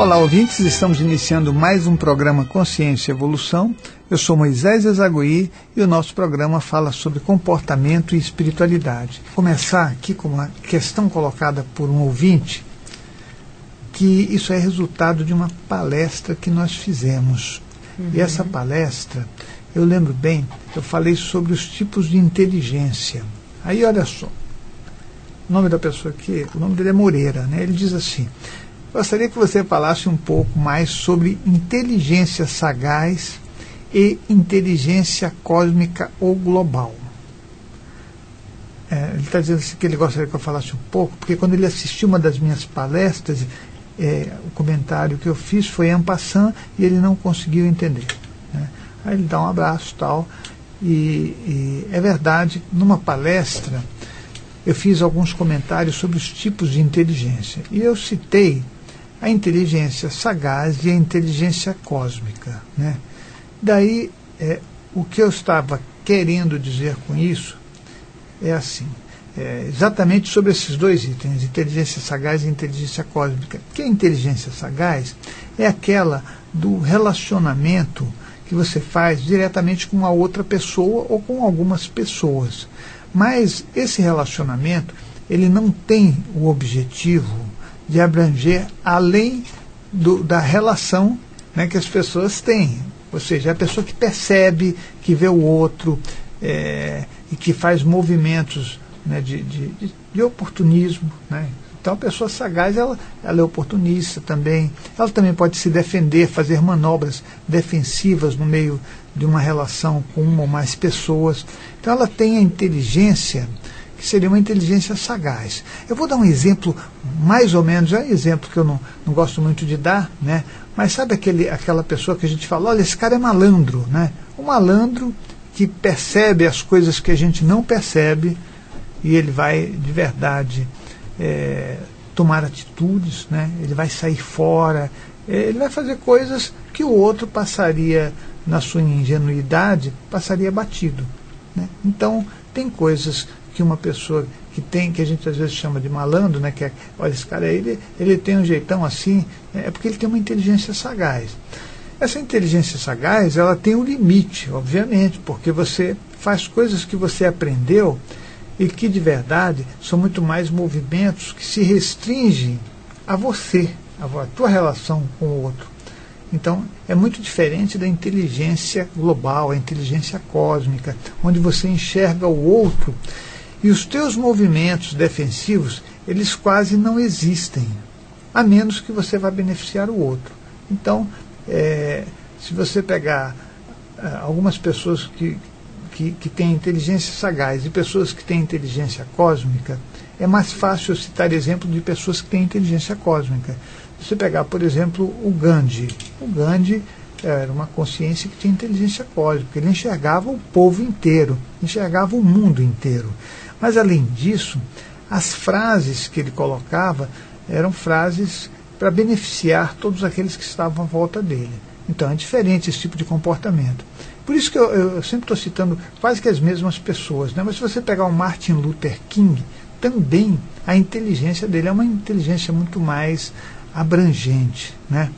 Olá, ouvintes, estamos iniciando mais um programa Consciência e Evolução. Eu sou Moisés Ezagui e o nosso programa fala sobre comportamento e espiritualidade. Vou começar aqui com uma questão colocada por um ouvinte, que isso é resultado de uma palestra que nós fizemos. Uhum. E essa palestra, eu lembro bem, eu falei sobre os tipos de inteligência. Aí olha só, o nome da pessoa aqui, o nome dele é Moreira, né? Ele diz assim: Gostaria que você falasse um pouco mais sobre inteligência sagaz e inteligência cósmica ou global. É, ele está dizendo assim que ele gostaria que eu falasse um pouco, porque quando ele assistiu uma das minhas palestras, é, o comentário que eu fiz foi en passant e ele não conseguiu entender. Né? Aí ele dá um abraço tal. E, e é verdade, numa palestra, eu fiz alguns comentários sobre os tipos de inteligência. E eu citei a inteligência sagaz e a inteligência cósmica. Né? Daí, é, o que eu estava querendo dizer com isso é assim, é, exatamente sobre esses dois itens, inteligência sagaz e inteligência cósmica. Que a inteligência sagaz é aquela do relacionamento que você faz diretamente com a outra pessoa ou com algumas pessoas. Mas esse relacionamento, ele não tem o objetivo de abranger além do, da relação né, que as pessoas têm. Ou seja, a pessoa que percebe, que vê o outro é, e que faz movimentos né, de, de, de, oportunismo. Né? Então, a pessoa sagaz, ela, ela é oportunista também. Ela também pode se defender, fazer manobras defensivas no meio de uma relação com uma ou mais pessoas. Então, ela tem a inteligência que seria uma inteligência sagaz. Eu vou dar um exemplo, mais ou menos, é um exemplo que eu não, não gosto muito de dar, né? mas sabe aquele, aquela pessoa que a gente fala, olha, esse cara é malandro, né? O malandro que percebe as coisas que a gente não percebe e ele vai de verdade é, tomar atitudes, né? ele vai sair fora, é, ele vai fazer coisas que o outro passaria, na sua ingenuidade, passaria batido. Né? Então, tem coisas que uma pessoa que tem, que a gente às vezes chama de malandro, né, que é, olha, esse cara ele, ele tem um jeitão assim, né, é porque ele tem uma inteligência sagaz. Essa inteligência sagaz, ela tem um limite, obviamente, porque você faz coisas que você aprendeu e que de verdade são muito mais movimentos que se restringem a você, a tua relação com o outro. Então, é muito diferente da inteligência global, a inteligência cósmica, onde você enxerga o outro e os teus movimentos defensivos, eles quase não existem, a menos que você vá beneficiar o outro. Então, é, se você pegar é, algumas pessoas que, que, que têm inteligência sagaz e pessoas que têm inteligência cósmica, é mais fácil citar exemplo de pessoas que têm inteligência cósmica. Se você pegar, por exemplo, o Gandhi. O Gandhi era uma consciência que tinha inteligência cósmica. Ele enxergava o povo inteiro, enxergava o mundo inteiro. Mas, além disso, as frases que ele colocava eram frases para beneficiar todos aqueles que estavam à volta dele. Então, é diferente esse tipo de comportamento. Por isso que eu, eu sempre estou citando quase que as mesmas pessoas. Né? Mas se você pegar o Martin Luther King, também a inteligência dele é uma inteligência muito mais abrangente. Né?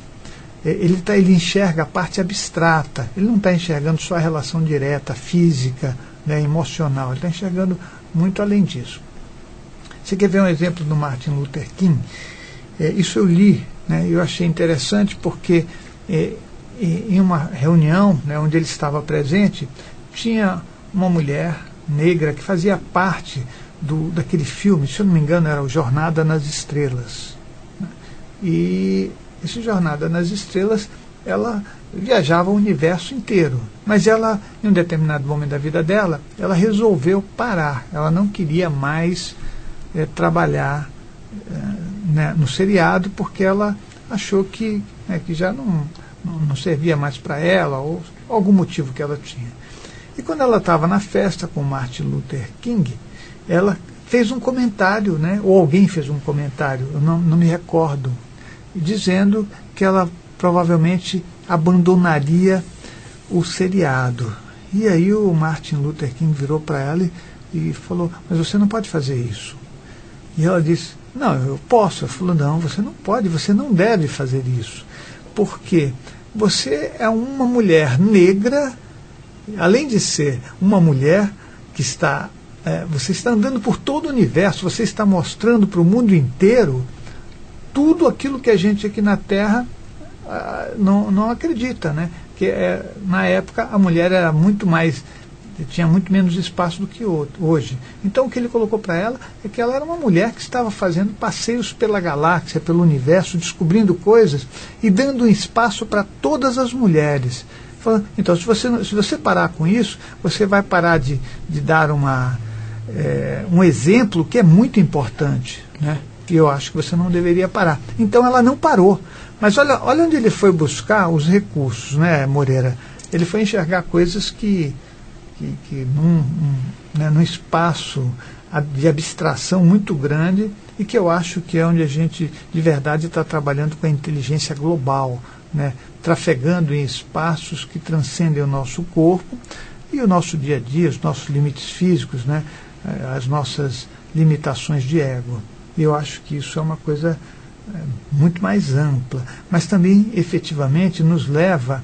Ele, tá, ele enxerga a parte abstrata, ele não está enxergando só a relação direta, física, né, emocional, ele está enxergando muito além disso. Você quer ver um exemplo do Martin Luther King? É, isso eu li, né, eu achei interessante porque é, em uma reunião né, onde ele estava presente, tinha uma mulher negra que fazia parte do, daquele filme, se eu não me engano, era o Jornada nas Estrelas. Né, e esse Jornada nas Estrelas, ela viajava o universo inteiro. Mas ela, em um determinado momento da vida dela, ela resolveu parar. Ela não queria mais é, trabalhar é, né, no seriado porque ela achou que, né, que já não, não, não servia mais para ela ou algum motivo que ela tinha. E quando ela estava na festa com Martin Luther King, ela fez um comentário, né, ou alguém fez um comentário, eu não, não me recordo, dizendo que ela provavelmente abandonaria o seriado. E aí o Martin Luther King virou para ela e, e falou: Mas você não pode fazer isso. E ela disse: Não, eu posso. Eu falo, não, você não pode, você não deve fazer isso. Porque você é uma mulher negra, além de ser uma mulher que está. É, você está andando por todo o universo, você está mostrando para o mundo inteiro tudo aquilo que a gente aqui na Terra não, não acredita, né? Que é, na época a mulher era muito mais tinha muito menos espaço do que hoje. Então o que ele colocou para ela é que ela era uma mulher que estava fazendo passeios pela galáxia, pelo universo, descobrindo coisas e dando espaço para todas as mulheres. Então, se você, se você parar com isso, você vai parar de, de dar uma, é, um exemplo que é muito importante. Né? E eu acho que você não deveria parar. Então ela não parou. Mas olha, olha onde ele foi buscar os recursos, né, Moreira? Ele foi enxergar coisas que que, que num, um, né, num espaço de abstração muito grande e que eu acho que é onde a gente de verdade está trabalhando com a inteligência global, né, trafegando em espaços que transcendem o nosso corpo e o nosso dia a dia, os nossos limites físicos, né, eh, as nossas limitações de ego. Eu acho que isso é uma coisa é, muito mais ampla, mas também efetivamente nos leva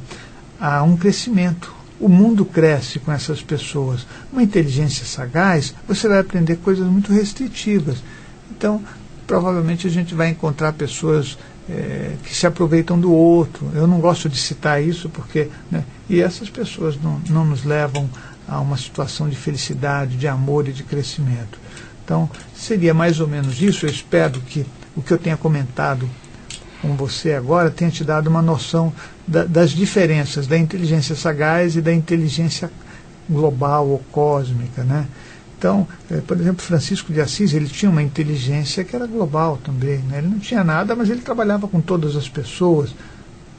a um crescimento, o mundo cresce com essas pessoas. Uma inteligência sagaz, você vai aprender coisas muito restritivas. Então, provavelmente a gente vai encontrar pessoas é, que se aproveitam do outro. Eu não gosto de citar isso porque. Né, e essas pessoas não, não nos levam a uma situação de felicidade, de amor e de crescimento. Então, seria mais ou menos isso. Eu espero que o que eu tenha comentado com você agora tenha te dado uma noção da, das diferenças da inteligência sagaz e da inteligência global ou cósmica, né? Então, é, por exemplo, Francisco de Assis, ele tinha uma inteligência que era global também, né? Ele não tinha nada, mas ele trabalhava com todas as pessoas.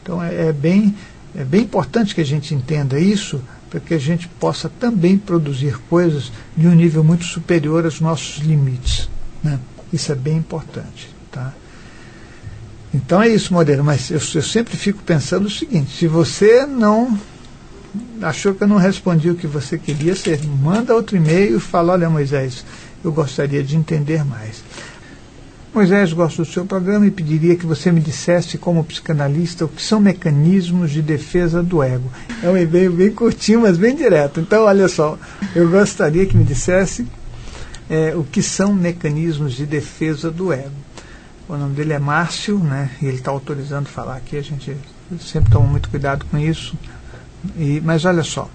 Então, é, é bem é bem importante que a gente entenda isso para que a gente possa também produzir coisas de um nível muito superior aos nossos limites. Né? Isso é bem importante. Tá? Então é isso, Moreira, mas eu, eu, sempre fico pensando o seguinte: se você não achou que eu não respondi o que você queria, você manda outro e-mail e fala: Olha, Moisés, eu gostaria de entender mais. Moisés, gosto do seu programa e pediria que você me dissesse, como psicanalista, o que são mecanismos de defesa do ego. É um e-mail bem curtinho, mas bem direto. Então, olha só, eu gostaria que me dissesse é, o que são mecanismos de defesa do ego. O nome dele é Márcio, né? E ele está autorizando falar aqui. A gente sempre toma muito cuidado com isso. E, mas olha só,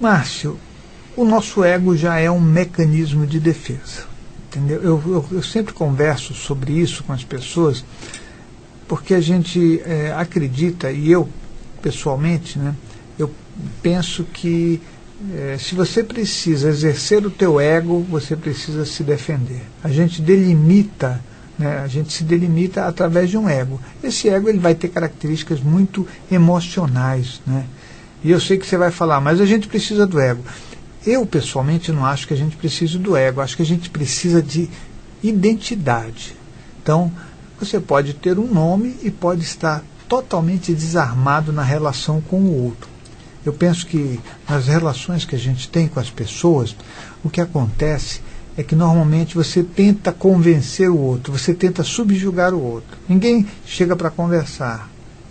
Márcio, o nosso ego já é um mecanismo de defesa. Entendeu? Eu, eu, eu sempre converso sobre isso com as pessoas, porque a gente é, acredita, e eu pessoalmente, né, eu penso que é, se você precisa exercer o teu ego, você precisa se defender. A gente delimita né? A gente se delimita através de um ego. Esse ego ele vai ter características muito emocionais. Né? E eu sei que você vai falar, mas a gente precisa do ego. Eu, pessoalmente, não acho que a gente precise do ego. Acho que a gente precisa de identidade. Então, você pode ter um nome e pode estar totalmente desarmado na relação com o outro. Eu penso que nas relações que a gente tem com as pessoas, o que acontece é que normalmente você tenta convencer o outro, você tenta subjugar o outro. Ninguém chega para conversar,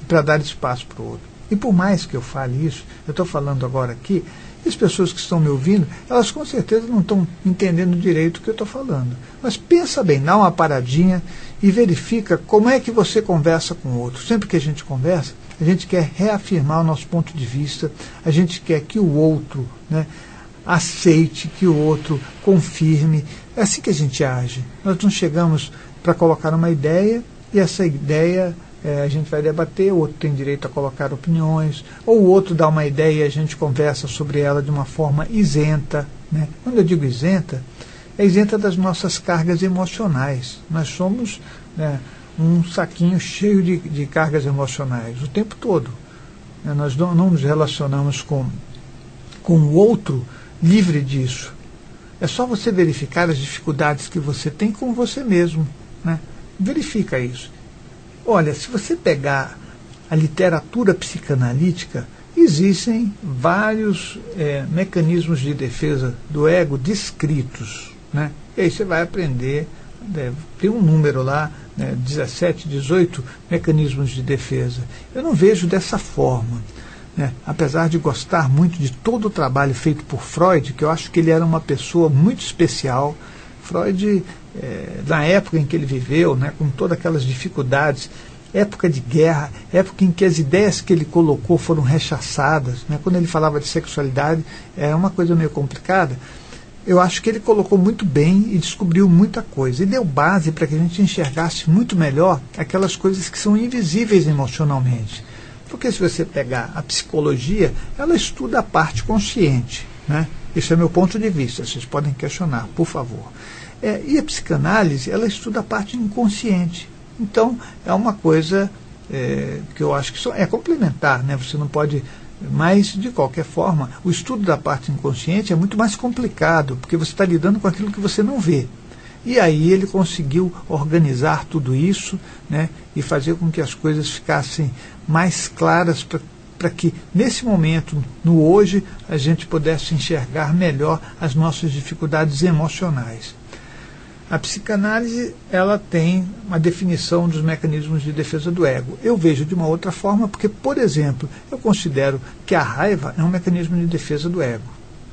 para dar espaço para o outro. E por mais que eu fale isso, eu estou falando agora aqui, as pessoas que estão me ouvindo, elas com certeza não estão entendendo direito o que eu estou falando. Mas pensa bem, dá uma paradinha e verifica como é que você conversa com o outro. Sempre que a gente conversa, a gente quer reafirmar o nosso ponto de vista, a gente quer que o outro, né, aceite, que o outro confirme. É assim que a gente age. Nós não chegamos para colocar uma ideia e essa ideia é, a gente vai debater, o outro tem direito a colocar opiniões, ou o outro dá uma ideia e a gente conversa sobre ela de uma forma isenta. Né? Quando eu digo isenta, é isenta das nossas cargas emocionais. Nós somos né, um saquinho cheio de, de cargas emocionais o tempo todo. Né? Nós não, não nos relacionamos com, com o outro livre disso. É só você verificar as dificuldades que você tem com você mesmo. Né? Verifica isso. Olha, se você pegar a literatura psicanalítica, existem vários é, mecanismos de defesa do ego descritos. Né? E aí você vai aprender é, tem um número lá, né, 17, 18 mecanismos de defesa. Eu não vejo dessa forma. Né? Apesar de gostar muito de todo o trabalho feito por Freud, que eu acho que ele era uma pessoa muito especial. Freud, é, na época em que ele viveu, né, com todas aquelas dificuldades, época de guerra, época em que as ideias que ele colocou foram rechaçadas. Né? Quando ele falava de sexualidade, era uma coisa meio complicada. Eu acho que ele colocou muito bem e descobriu muita coisa. E deu base para que a gente enxergasse muito melhor aquelas coisas que são invisíveis emocionalmente. Porque se você pegar a psicologia, ela estuda a parte consciente. Né? Esse é meu ponto de vista, vocês podem questionar, por favor. É, e a psicanálise, ela estuda a parte inconsciente. Então, é uma coisa é, que eu acho que é complementar, né? Você não pode. Mas, de qualquer forma, o estudo da parte inconsciente é muito mais complicado, porque você está lidando com aquilo que você não vê. E aí ele conseguiu organizar tudo isso né, e fazer com que as coisas ficassem mais claras para que, nesse momento, no hoje, a gente pudesse enxergar melhor as nossas dificuldades emocionais. A psicanálise ela tem uma definição dos mecanismos de defesa do ego. Eu vejo de uma outra forma, porque, por exemplo, eu considero que a raiva é um mecanismo de defesa do ego.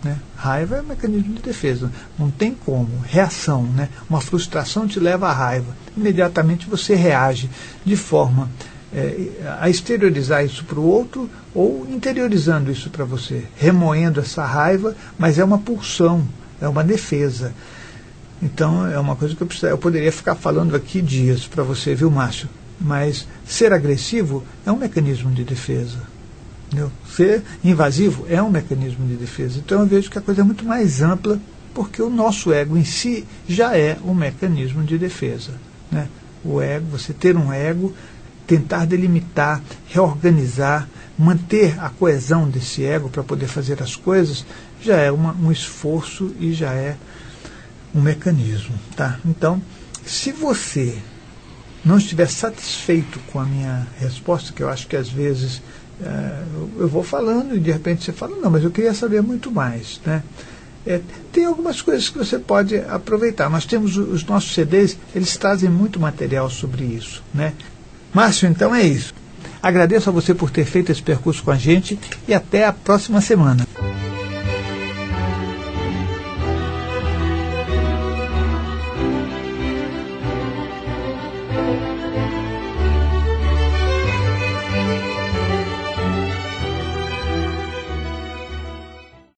Né? Raiva é um mecanismo de defesa. Não tem como. Reação. Né? Uma frustração te leva à raiva. Imediatamente você reage de forma é, a exteriorizar isso para o outro ou interiorizando isso para você, remoendo essa raiva, mas é uma pulsão, é uma defesa. Então é uma coisa que eu, eu poderia ficar falando aqui dias para você, viu, Márcio? Mas ser agressivo é um mecanismo de defesa. Entendeu? Ser invasivo é um mecanismo de defesa. Então eu vejo que a coisa é muito mais ampla, porque o nosso ego em si já é um mecanismo de defesa. Né? O ego, você ter um ego, tentar delimitar, reorganizar, manter a coesão desse ego para poder fazer as coisas, já é uma, um esforço e já é um mecanismo. Tá? Então, se você não estiver satisfeito com a minha resposta, que eu acho que às vezes é, eu vou falando e de repente você fala, não, mas eu queria saber muito mais. Né? É, tem algumas coisas que você pode aproveitar. Nós temos os nossos CDs, eles trazem muito material sobre isso. Né? Márcio, então é isso. Agradeço a você por ter feito esse percurso com a gente e até a próxima semana.